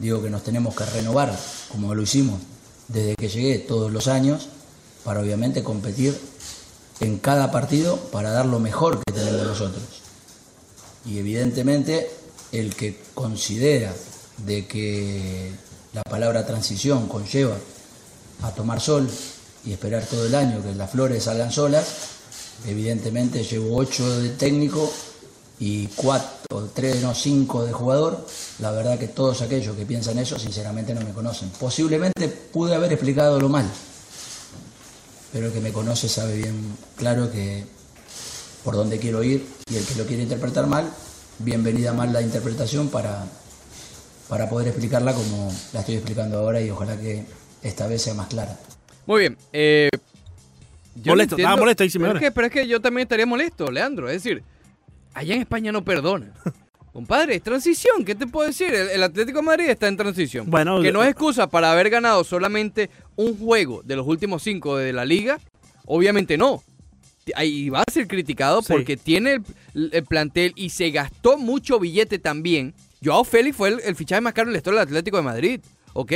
digo que nos tenemos que renovar, como lo hicimos desde que llegué todos los años, para obviamente competir en cada partido para dar lo mejor que tenemos nosotros. Y evidentemente el que considera de que la palabra transición conlleva a tomar sol y esperar todo el año que las flores salgan solas, evidentemente llevo ocho de técnico y cuatro, tres, no cinco de jugador. La verdad que todos aquellos que piensan eso sinceramente no me conocen. Posiblemente pude haber explicado lo mal, pero el que me conoce sabe bien claro que por dónde quiero ir y el que lo quiere interpretar mal, bienvenida mal la interpretación para, para poder explicarla como la estoy explicando ahora y ojalá que esta vez sea más clara. Muy bien. Eh, yo Molesto, no estaba molesto ahí, pero es, que, pero es que yo también estaría molesto, Leandro. Es decir, allá en España no perdona. Compadre, es transición. ¿Qué te puedo decir? El, el Atlético de Madrid está en transición. Bueno, que no es excusa para haber ganado solamente un juego de los últimos cinco de la liga. Obviamente no. Ahí va a ser criticado Sí. porque tiene el, el plantel y se gastó mucho billete también. Joao Félix fue el, el fichaje más caro en la historia del Atlético de Madrid, ¿ok?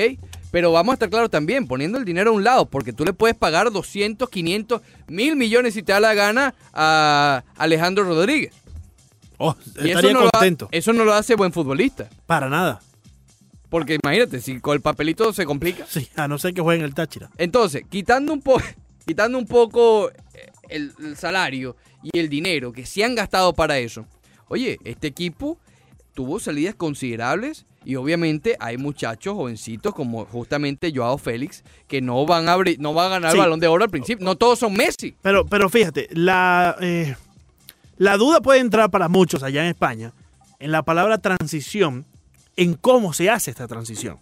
Pero vamos a estar claros también, poniendo el dinero a un lado, porque tú le puedes pagar 200, 500, mil millones si te da la gana a Alejandro Rodríguez. Oh, Y estaría no lo ha- contento. eso no lo hace buen futbolista. Para nada. Porque imagínate, si con el papelito se complica. Sí, a no ser que jueguen el Táchira. Entonces, quitando un, po quitando un poco eh, el, el salario y el dinero que se han gastado para eso, oye, este equipo tuvo salidas considerables y obviamente hay muchachos jovencitos como justamente Joao Félix que no van a, abrir- no van a ganar Sí. el balón de oro al principio. No todos son Messi. Pero, pero fíjate, la, eh, la duda puede entrar para muchos allá en España en la palabra transición, en cómo se hace esta transición.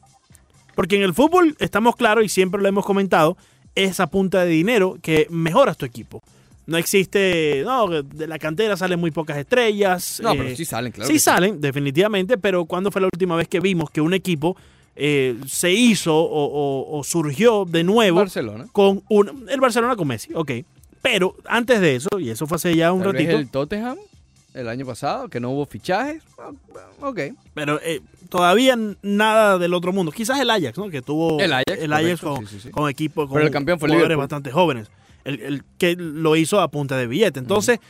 Porque en el fútbol estamos claros y siempre lo hemos comentado, esa punta de dinero que mejoras tu equipo. No existe, no, de la cantera salen muy pocas estrellas. No, eh, pero sí salen, claro. sí salen, definitivamente, pero ¿cuándo fue la última vez que vimos que un equipo eh, se hizo o, o- o surgió de nuevo Barcelona. con un, el Barcelona con Messi? Ok. Pero antes de eso, y eso fue hace ya un Tal vez ratito, el Tottenham el año pasado, que no hubo fichajes. Ah, Ok. pero eh, todavía nada del otro mundo. Quizás el Ajax, ¿no? Que tuvo El Ajax, el Ajax correcto, con, sí, con equipo, con Pero el campeón fue jugadores bastante jóvenes. El, el que lo hizo a punta de billete. Entonces,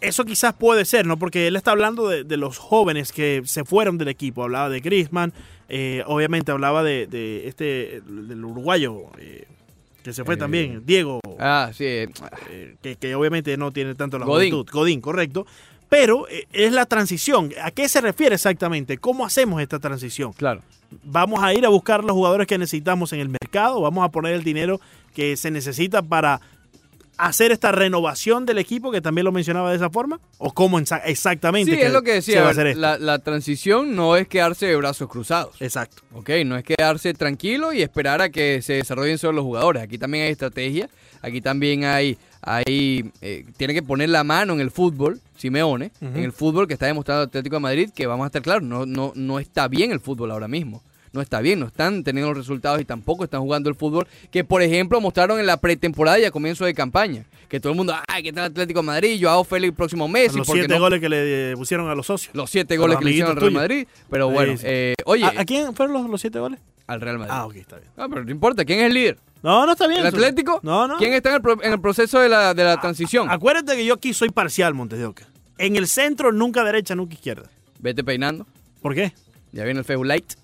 eso quizás puede ser, ¿no? Porque él está hablando de, de los jóvenes que se fueron del equipo. Hablaba de Griezmann, eh, obviamente hablaba de, de este, del uruguayo, eh, que se fue Eh, también, Diego, Ah, sí. eh, que, que obviamente no tiene tanto la Godín. juventud. Godín, correcto. Pero eh, es la transición. ¿A qué se refiere exactamente? ¿Cómo hacemos esta transición? Claro. ¿Vamos a ir a buscar los jugadores que necesitamos en el mercado? ¿Vamos a poner el dinero que se necesita para hacer esta renovación del equipo que también lo mencionaba de esa forma? ¿O cómo exa- exactamente Sí, que es lo que decía. va a a hacer ver, esto? la, la transición no es quedarse de brazos cruzados. Exacto. Ok, no es quedarse tranquilo y esperar a que se desarrollen solo los jugadores. Aquí también hay estrategia, aquí también hay, hay eh, tiene que poner la mano en el fútbol, Simeone, en el fútbol que está demostrando Atlético de Madrid, que vamos a estar claros, no, no, no está bien el fútbol ahora mismo. No está bien, no están teniendo los resultados y tampoco están jugando el fútbol que, por ejemplo, mostraron en la pretemporada y a comienzo de campaña. Que todo el mundo, ay, ¿qué tal Atlético de Madrid? Yo hago Félix próximo mes. los siete goles que le eh, pusieron a los socios. Los siete goles que le hicieron al Real Madrid. Pero bueno, Sí, sí. eh, oye, ¿A, a quién fueron los, los siete goles? al Real Madrid. Ah, ok, está bien. Ah, pero no importa, ¿quién es el líder? No, no está bien. ¿El. Atlético? No, no. ¿Quién está en el, pro- en el proceso de la, de la transición? Acuérdate que yo aquí soy parcial, Montes de Oca. En el centro, nunca derecha, nunca izquierda. Vete peinando. ¿Por qué? Ya viene el Facebook Light.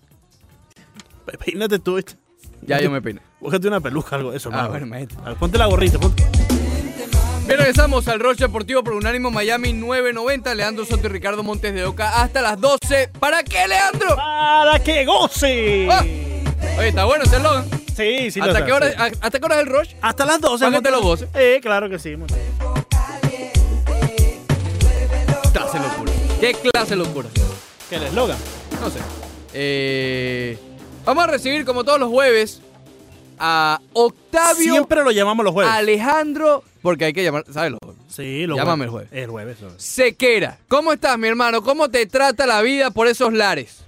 Pe- Peínate tú, ¿viste? Ya yo me peiné. Búscate una peluca, algo de eso. Ah, bueno, imagínate. A ver, Ponte la gorrita. ponte- Bien, regresamos al Roche Deportivo por Unánimo Miami 990. Leandro Soto y Ricardo Montes de Oca hasta las 12. ¿Para qué, Leandro? ¡Para que goce! Ah. Oye, está bueno ese eslogan. Sí, sí. lo ¿Hasta qué hora, sí. a- ¿Hasta qué hora es el Rush? Hasta las 12. ¿Para que te lo goces? Eh, claro que sí. Montes. Clase locura. ¿Qué clase locura? ¿Qué el eslogan? No sé. Eh, vamos a recibir, como todos los jueves, a Octavio Siempre lo llamamos los jueves. Alejandro. Porque hay que llamar, ¿sabes? Los Sí, los Llámame jueves. El jueves. el jueves. Sequera. ¿Cómo estás, mi hermano? ¿Cómo te trata la vida por esos lares?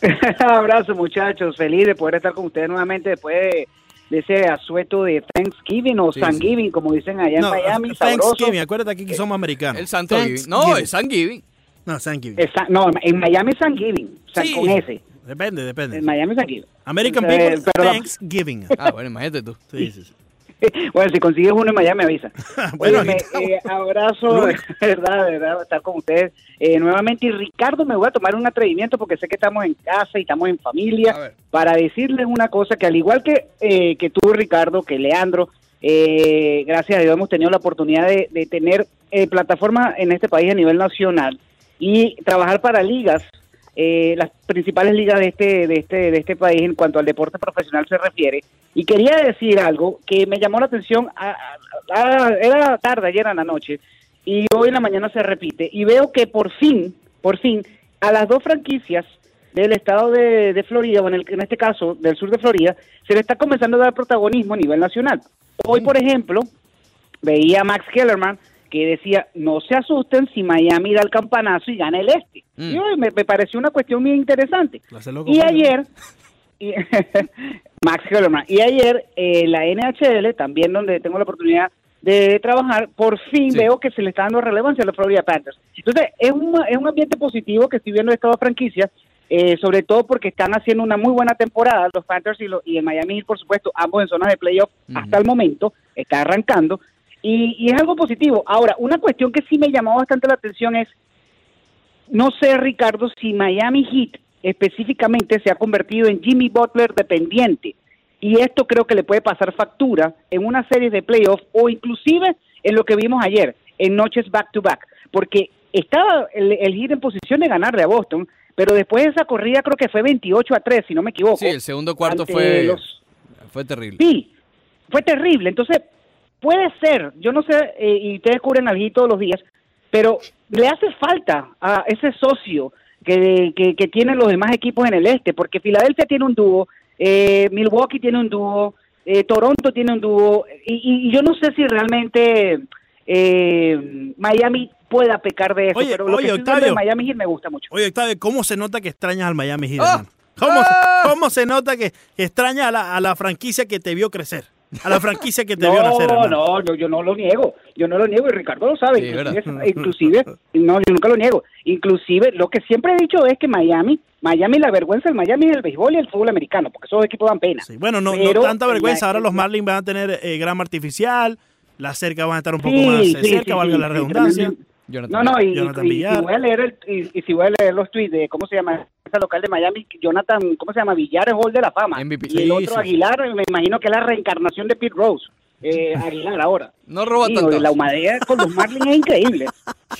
Abrazo muchachos, feliz de poder estar con ustedes nuevamente después de, de ese asueto de Thanksgiving o Sí, Thanksgiving, como dicen allá en No, Miami, sabroso. Thanksgiving. Acuérdate que aquí somos americanos. El Santo Giving. No, es San Giving. No, Thanksgiving. No, en Miami es Thanksgiving, San- Sí. con S. Depende, depende. En Miami es Thanksgiving. American Eh, people, pero- Thanksgiving. Ah, bueno, imagínate tú. Sí, sí, sí. bueno, si consigues uno en Miami, me avisa. Bueno, aquí estamos. eh, abrazo, de verdad, de verdad, estar con ustedes eh, nuevamente. Y Ricardo, me voy a tomar un atrevimiento porque sé que estamos en casa y estamos en familia para decirles una cosa que al igual que, eh, que tú, Ricardo, que Leandro, eh, gracias a Dios hemos tenido la oportunidad de, de tener eh, plataformas en este país a nivel nacional y trabajar para ligas, eh, las principales ligas de este, de este, de este país en cuanto al deporte profesional se refiere. Y quería decir algo que me llamó la atención, a- a- a- era tarde ayer en la noche y hoy en la mañana se repite y veo que por fin, por fin, a las dos franquicias del estado de, de Florida, o en, el, en este caso del sur de Florida, se le está comenzando a dar protagonismo a nivel nacional. Hoy, por ejemplo, veía a Max Kellerman que decía, no se asusten si Miami da el campanazo y gana el este. Mm. Y hoy me, me pareció una cuestión muy interesante. Lo loco, Y ayer, y- Max Kellerman, y ayer eh, la NHL, también donde tengo la oportunidad de trabajar, por fin Sí. veo que se le está dando relevancia a los Florida Panthers. Entonces, es un, es un ambiente positivo que estoy viendo de estas dos franquicias, eh, sobre todo porque están haciendo una muy buena temporada, los Panthers y, los, y el Miami por supuesto, ambos en zonas de playoff hasta el momento, está arrancando, y, y es algo positivo. Ahora, una cuestión que sí me llamó bastante la atención es, no sé, Ricardo, si Miami Heat específicamente se ha convertido en Jimmy Butler dependiente. Y esto creo que le puede pasar factura en una serie de playoffs o inclusive en lo que vimos ayer, en noches back-to-back. Porque estaba el, el Heat en posición de ganarle a Boston, pero después de esa corrida creo que fue 28 a 3, si no me equivoco. Sí, el segundo cuarto fue, los- fue terrible. Sí, fue terrible. Entonces, puede ser, yo no sé, eh, y ustedes cubren al todos los días, pero le hace falta a ese socio que, que, que tienen los demás equipos en el este, porque Filadelfia tiene un dúo, eh, Milwaukee tiene un dúo, eh, Toronto tiene un dúo, y, y- yo no sé si realmente eh, Miami pueda pecar de eso. Oye, pero lo oye, que Octavio. de Miami Heat me gusta mucho. Oye, Octavio, ¿cómo se nota que extrañas al Miami Heat, hermano? ¿Cómo, se- ¡Ah! cómo se nota que, que extrañas a la, a la franquicia que te vio crecer? A la franquicia que te vio nacer, No, hermano. no, yo, yo no lo niego, yo no lo niego y Ricardo lo sabe, Sí, inclusive, inclusive, no, yo nunca lo niego, inclusive lo que siempre he dicho es que Miami, Miami la vergüenza del Miami es el béisbol y el fútbol americano, porque esos equipos dan pena. Sí, bueno, no, no tanta en vergüenza. Ahora los Marlins van a tener eh, grama artificial, las cercas van a estar un poco Sí, más eh, sí, cerca, sí, valga sí, la sí, redundancia. Jonathan No, no, y, Jonathan y- y Villar. si voy a leer el, y, y si voy a leer los tweets de cómo se llama esa local de Miami, Jonathan, ¿cómo se llama? Villar es Hall de la Fama. MVP. Y el otro sí, sí. Aguilar, me imagino que es la reencarnación de Pete Rose. Eh, Aguilar ahora. No roba Sí, tanto. La humadera con los Marlins es increíble.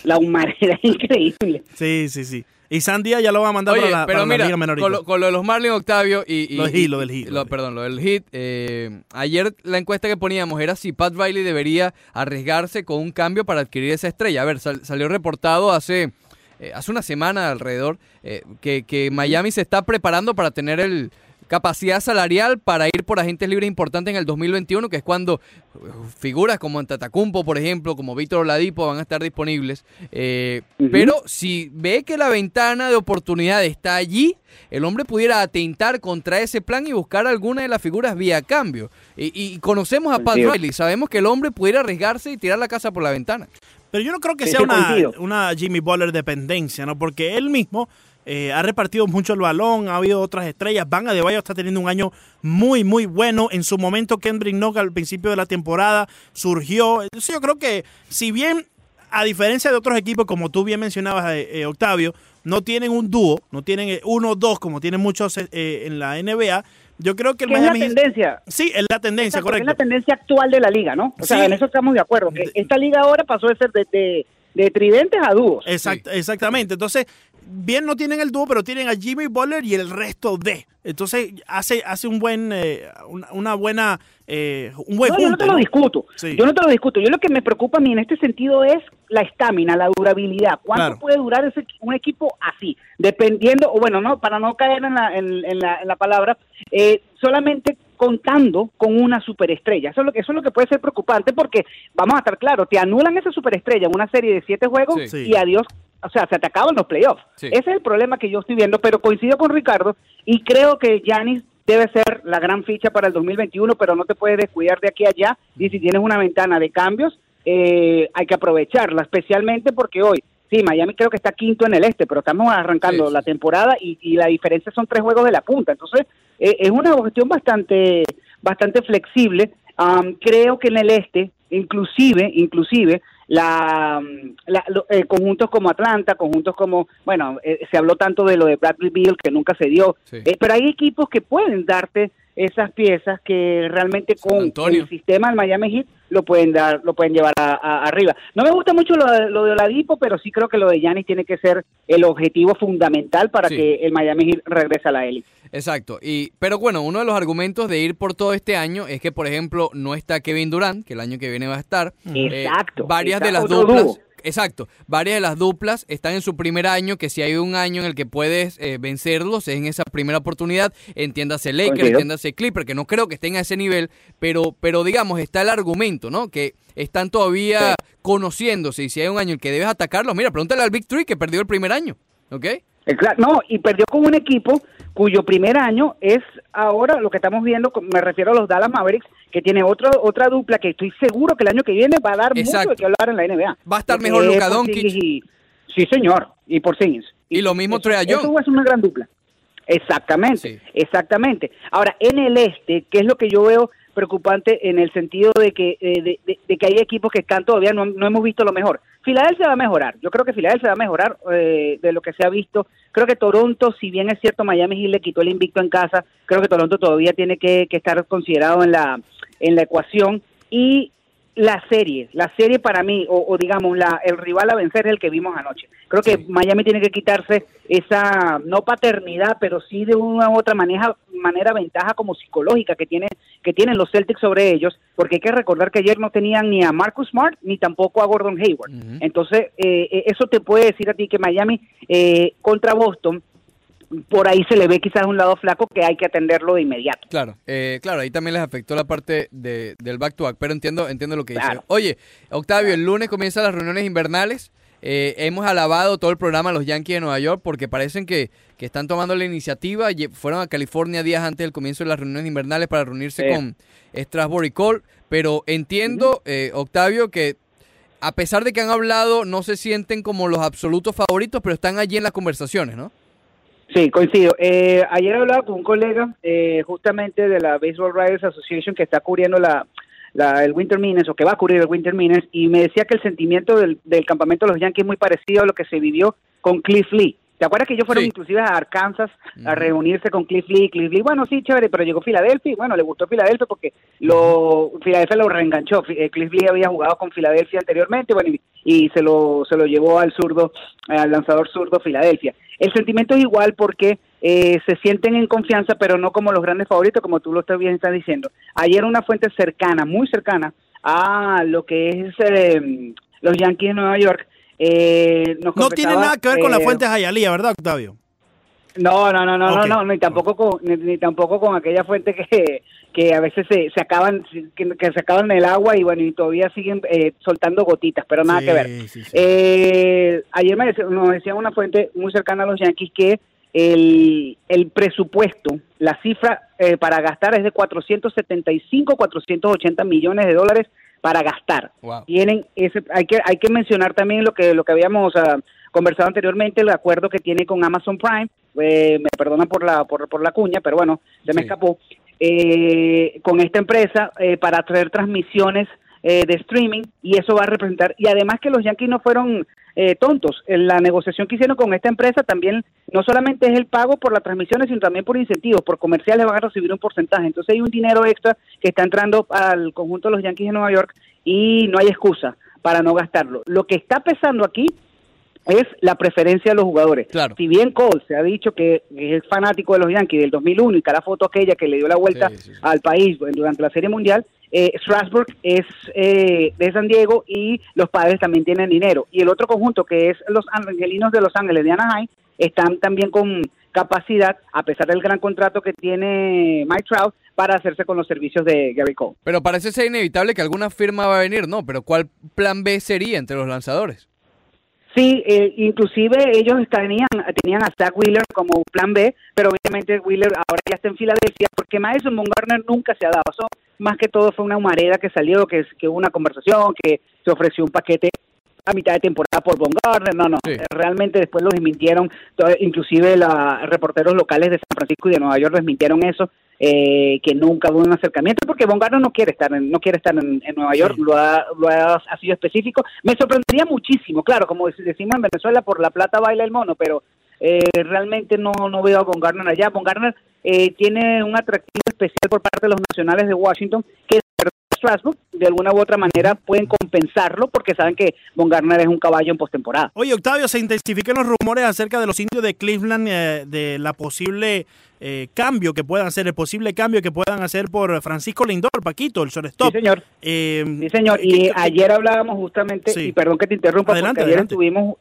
La humadera es increíble. Sí, sí, sí. Y Sandia ya lo va a mandar Oye, para la, pero para la mira, Liga Menor. con lo, con lo de los Marlins, Octavio y... y- Lo del lo lo- del perdón, lo del Heat. eh, ayer la encuesta que poníamos era si Pat Riley debería arriesgarse con un cambio para adquirir esa estrella. A ver, sal- salió reportado hace, eh, hace una semana alrededor eh, que, que Miami se está preparando para tener el capacidad salarial para ir por agentes libres importantes en el 2021, que es cuando eh, figuras como Antatacumpo, por ejemplo, como Víctor Oladipo van a estar disponibles. Eh. Pero si ve que la ventana de oportunidad está allí, el hombre pudiera atentar contra ese plan y buscar alguna de las figuras vía cambio. Y, y conocemos a Pat. Riley, sabemos que el hombre pudiera arriesgarse y tirar la casa por la ventana. Pero yo no creo que sea una, una Jimmy Butler dependencia, ¿no? Porque él mismo eh, ha repartido mucho el balón, ha habido otras estrellas. Van Adebayo está teniendo un año muy, muy bueno. En su momento, Kendrick Knock al principio de la temporada surgió. Entonces yo creo que si bien, a diferencia de otros equipos, como tú bien mencionabas, eh, eh, Octavio, no tienen un dúo, no tienen eh, uno o dos como tienen muchos eh, eh, en la NBA, yo creo que el Que es la Miami tendencia. Sí, es la tendencia, Exacto, que Es correcto. la tendencia actual de la liga, ¿no? O sea, en eso estamos de acuerdo. Que esta liga ahora pasó de ser de, de, de tridentes a dúos. Exact- Exactamente. Entonces, bien no tienen el dúo, pero tienen a Jimmy Butler y el resto de. Entonces, hace, hace un buen, eh, una, una buena, eh, un buen No, yo no te lo ¿no? discuto. Sí. Yo no te lo discuto. Yo lo que me preocupa a mí en este sentido es la estamina, la durabilidad. ¿Cuánto Claro. puede durar ese, un equipo así? Dependiendo, o bueno, no para no caer en la, en, en la, en la palabra, eh, solamente contando con una superestrella. Eso es, lo que, eso es lo que puede ser preocupante porque, vamos a estar claros, te anulan esa superestrella en una serie de siete juegos Sí. Y adiós. O sea, se te acaban los playoffs. Sí. Ese es el problema que yo estoy viendo, pero coincido con Ricardo y creo que Giannis debe ser la gran ficha para el 2021, pero no te puedes descuidar de aquí a allá. Y si tienes una ventana de cambios, eh, hay que aprovecharla, especialmente porque hoy, sí, Miami creo que está quinto en el este, pero estamos arrancando Sí, sí. la temporada y, y la diferencia son tres juegos de la punta. Entonces, eh, es una cuestión bastante, bastante flexible. Am, creo que en el este, inclusive, inclusive, la, la- lo- eh, conjuntos como Atlanta, conjuntos como, bueno, eh, se habló tanto de lo de Bradley Beal que nunca se dio, Sí. eh, pero hay equipos que pueden darte esas piezas que realmente con el sistema del Miami Heat lo pueden dar, lo pueden llevar a- a- arriba. No me gusta mucho lo de, lo de Oladipo, pero sí creo que lo de Giannis tiene que ser el objetivo fundamental para Sí. que el Miami Heat regrese a la élite. Exacto. Y, pero bueno, uno de los argumentos de ir por todo este año es que, por ejemplo, no está Kevin Durant, que el año que viene va a estar. Eh, Exacto, varias de las duplas. dúo. Exacto. Varias de las duplas están en su primer año, que si hay un año en el que puedes eh, vencerlos, es en esa primera oportunidad. Entiéndase Lakers, Coincido. entiéndase Clipper, que no creo que estén a ese nivel, pero, pero digamos, está el argumento, ¿no? Que están todavía conociéndose y si hay un año en el que debes atacarlos, mira, pregúntale al Big Three que perdió el primer año, ¿ok? Eh, No, y perdió con un equipo cuyo primer año es ahora lo que estamos viendo, me refiero a los Dallas Mavericks, que tiene otra otra dupla que estoy seguro que el año que viene va a dar Exacto. mucho de qué hablar en la NBA. Va a estar Porque mejor Luka Doncic. Y- Sí, señor, y por Y lo mismo Trae Young. Eso es una gran dupla. Exactamente, Sí. exactamente. Ahora, en el este, ¿qué es lo que yo veo preocupante en el sentido de que eh, de, de- de que hay equipos que están todavía no, no hemos visto lo mejor. Filadelfia va a mejorar. Yo creo que Filadelfia va a mejorar eh, de lo que se ha visto. Creo que Toronto, si bien es cierto, Miami Heat le quitó el invicto en casa, creo que Toronto todavía tiene que, que estar considerado en la en la ecuación y la serie, la serie para mí, o, o digamos, la, el rival a vencer es el que vimos anoche. Creo que Sí. Miami tiene que quitarse esa, no paternidad, pero sí de una u otra manera, manera ventaja como psicológica que, tiene, que tienen los Celtics sobre ellos, porque hay que recordar que ayer no tenían ni a Marcus Smart ni tampoco a Gordon Hayward. Entonces, eh, eh, eso te puede decir a ti que Miami eh, contra Boston por ahí se le ve quizás un lado flaco que hay que atenderlo de inmediato. Claro, eh, claro, ahí también les afectó la parte de, del back to back, pero entiendo, entiendo lo que dice. Claro. Oye, Octavio, el lunes comienzan las reuniones invernales. Eh, hemos alabado todo el programa a los Yankees de Nueva York porque parecen que, que están tomando la iniciativa. Fueron a California días antes del comienzo de las reuniones invernales para reunirse Sí. con Strasbourg y Cole. Pero entiendo, eh, Octavio, que a pesar de que han hablado, no se sienten como los absolutos favoritos, pero están allí en las conversaciones, ¿no? Sí, coincido. Eh, ayer hablaba con un colega eh, justamente de la Baseball Writers Association que está cubriendo la, la- el Winter Meetings o que va a cubrir el Winter Meetings y me decía que el sentimiento del, del campamento de los Yankees es muy parecido a lo que se vivió con Cliff Lee. ¿Te acuerdas que ellos fueron Sí. inclusive a Arkansas a reunirse con Cliff Lee? Cliff Lee, bueno, sí, chévere, pero llegó Filadelfia y bueno, le gustó Filadelfia porque lo Filadelfia lo reenganchó. Eh, Cliff Lee había jugado con Filadelfia anteriormente, bueno, y, y se lo se lo llevó al zurdo, al lanzador zurdo Filadelfia. El sentimiento es igual porque eh, se sienten en confianza, pero no como los grandes favoritos, como tú lo estás bien estás diciendo. Ayer una fuente cercana, muy cercana a lo que es eh, los Yankees de Nueva York. eh, nos No tiene nada que ver con la eh, fuente Jayalía, ¿verdad, Octavio? no, no, no, no, no, no, ni tampoco con, ni, ni tampoco con aquella fuente que, que a veces se, se acaban, que, que se acaban en el agua y bueno, y todavía siguen eh, soltando gotitas, pero nada Sí, que ver. sí, sí. Eh, ayer me decía- nos decía una fuente muy cercana a los Yankees que el, el presupuesto, la cifra eh, para gastar es de 475, 480 millones de dólares para gastar. Wow. Tienen ese, hay que hay que mencionar también lo que lo que habíamos ah, conversado anteriormente, el acuerdo que tiene con Amazon Prime. eh, me perdonan por la por, por la cuña, pero bueno, se me Sí. escapó. Eh, con esta empresa eh, para traer transmisiones eh, de streaming y eso va a representar y además que los Yankees no fueron eh, tontos en la negociación que hicieron con esta empresa también no solamente es el pago por las transmisiones sino también por incentivos por comerciales van a recibir un porcentaje. Entonces hay un dinero extra que está entrando al conjunto de los Yankees de Nueva York y no hay excusa para no gastarlo. Lo que está pesando aquí es la preferencia de los jugadores. Claro. Si bien Cole se ha dicho que es fanático de los Yankees del 2001 y está la foto aquella que le dio la vuelta Sí, sí, sí. al país durante la Serie Mundial, eh, Strasburg es eh, de San Diego y los padres también tienen dinero. Y el otro conjunto que es los Angelinos de Los Ángeles de Anaheim están también con capacidad, a pesar del gran contrato que tiene Mike Trout, para hacerse con los servicios de Gary Cole. Pero parece ser inevitable que alguna firma va a venir, ¿no? Pero ¿cuál plan B sería entre los lanzadores? Sí, eh, inclusive ellos tenían, tenían a Zach Wheeler como plan B, pero obviamente Wheeler ahora ya está en Filadelfia, porque Madison Bumgarner nunca se ha dado. Eso más que todo fue una humareda que salió, que, que hubo una conversación, que se ofreció un paquete a mitad de temporada por Bumgarner. No, no, Sí. realmente después lo desmintieron, inclusive los reporteros locales de San Francisco y de Nueva York desmintieron eso. Eh, que nunca hubo un acercamiento porque Bumgarner no quiere estar en, no quiere estar en, en Nueva York Sí. lo ha, lo ha, ha sido específico me sorprendería muchísimo claro como dec- decimos en Venezuela por la plata baila el mono pero eh, realmente no, no veo a Von Garner allá. Von Garner eh, tiene un atractivo especial por parte de los nacionales de Washington que Strasbourg de alguna u otra manera pueden compensarlo porque saben que Von Garner es un caballo en postemporada. Oye, Octavio, se intensifican los rumores acerca de los indios de Cleveland, eh, de la posible eh, cambio que puedan hacer, el posible cambio que puedan hacer por Francisco Lindor, Paquito, el shortstop. Sí, señor. Eh, Sí, señor. ¿qué- Y ayer hablábamos justamente, Sí. y perdón que te interrumpa, Adelante, porque ayer adelante. estuvimos,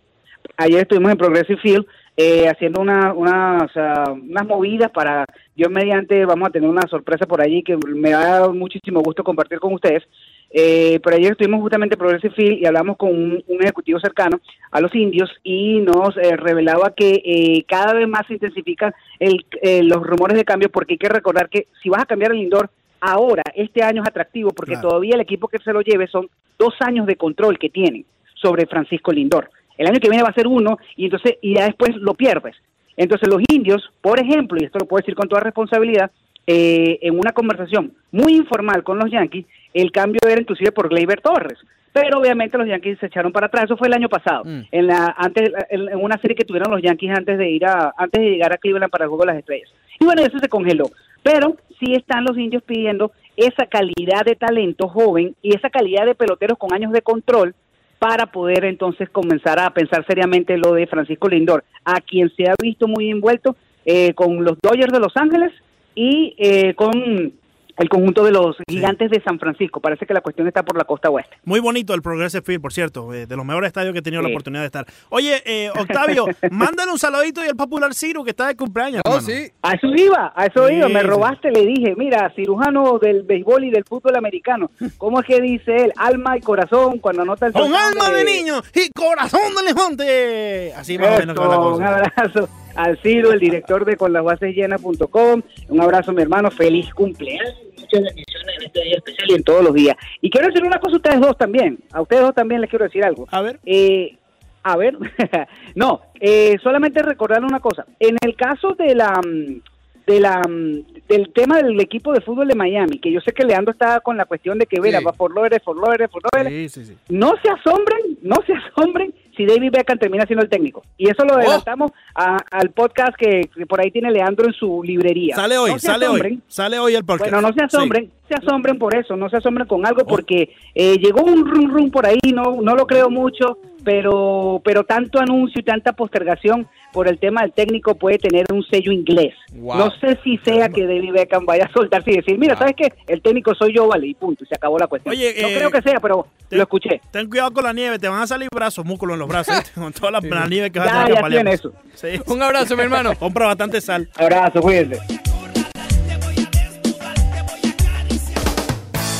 ayer estuvimos en Progressive Field eh, haciendo una, unas, ah, unas movidas para, Dios mediante, vamos a tener una sorpresa por allí que me da muchísimo gusto compartir con ustedes. Eh, pero ayer estuvimos justamente en Progressive Field y hablamos con un, un ejecutivo cercano a los indios y nos eh, revelaba que eh, cada vez más se intensifican el, eh, los rumores de cambio porque hay que recordar que si vas a cambiar el indoor ahora, este año es atractivo porque Claro. todavía el equipo que se lo lleve son dos años de control que tienen sobre Francisco Lindor. El año que viene va a ser uno y entonces y ya después lo pierdes. Entonces los indios, por ejemplo, y esto lo puedo decir con toda responsabilidad, eh, en una conversación muy informal con los Yankees, el cambio era inclusive por Gleyber Torres. Pero obviamente los Yankees se echaron para atrás. Eso fue el año pasado, Mm. en la antes en, en una serie que tuvieron los Yankees antes de ir a antes de llegar a Cleveland para el juego de las estrellas. Y bueno, eso se congeló. Pero sí están los indios pidiendo esa calidad de talento joven y esa calidad de peloteros con años de control para poder entonces comenzar a pensar seriamente lo de Francisco Lindor, a quien se ha visto muy envuelto eh, con los Dodgers de Los Ángeles y eh, con el conjunto de los gigantes de San Francisco. Parece que la cuestión está por la costa oeste. Muy bonito el Progressive Field, por cierto, eh, de los mejores estadios que he tenido la oportunidad de estar. Oye, eh, Octavio, mándale un saludito y al popular Ciro que está de cumpleaños. Oh, sí. A eso iba, a eso Sí, iba. Me sí. robaste, le dije, mira, cirujano del béisbol y del fútbol americano. ¿Cómo es que dice él? Alma y corazón cuando anota el Con alma de niño y corazón de elefante. Así más o menos que va la Eso, un abrazo al Ciro, el director de conlasbasesllenas.com. Un abrazo, mi hermano. Feliz cumpleaños. Muchas bendiciones en este día especial y en todos los días. Y quiero decir una cosa a ustedes dos también. A ustedes dos también les quiero decir algo. A ver. Eh, a ver, no, eh, solamente recordarle una cosa. En el caso de la, mm, de la, mm, del tema del equipo de fútbol de Miami, que yo sé que Leandro está con la cuestión de que, mira, Sí. va por López, por López, por Sí, sí, sí. no se asombren, no se asombren si David Beckham termina siendo el técnico. Y eso lo adelantamos a- al podcast que, que por ahí tiene Leandro en su librería. Sale hoy, No sale asombren. hoy. Sale hoy el podcast. Bueno, no se Sí. asombren, se asombren por eso, no se asombren con algo porque eh, llegó un rum rum por ahí, no, no lo creo mucho, pero, pero tanto anuncio y tanta postergación por el tema del técnico puede tener un sello inglés. Wow. No sé si sea que David Beckham vaya a soltarse y decir, mira, Wow. ¿sabes qué? El técnico soy yo, vale, y punto, y se acabó la cuestión. Oye, no eh, creo que sea, pero te- lo escuché. Ten cuidado con la nieve, te van a salir brazos, músculos en los brazos, con toda la, la nieve que vas a tener ya tiene eso. Sí. Un abrazo, mi hermano. Compra bastante sal. Abrazo, cuídense.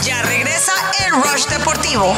Ya regresa el Rush Deportivo.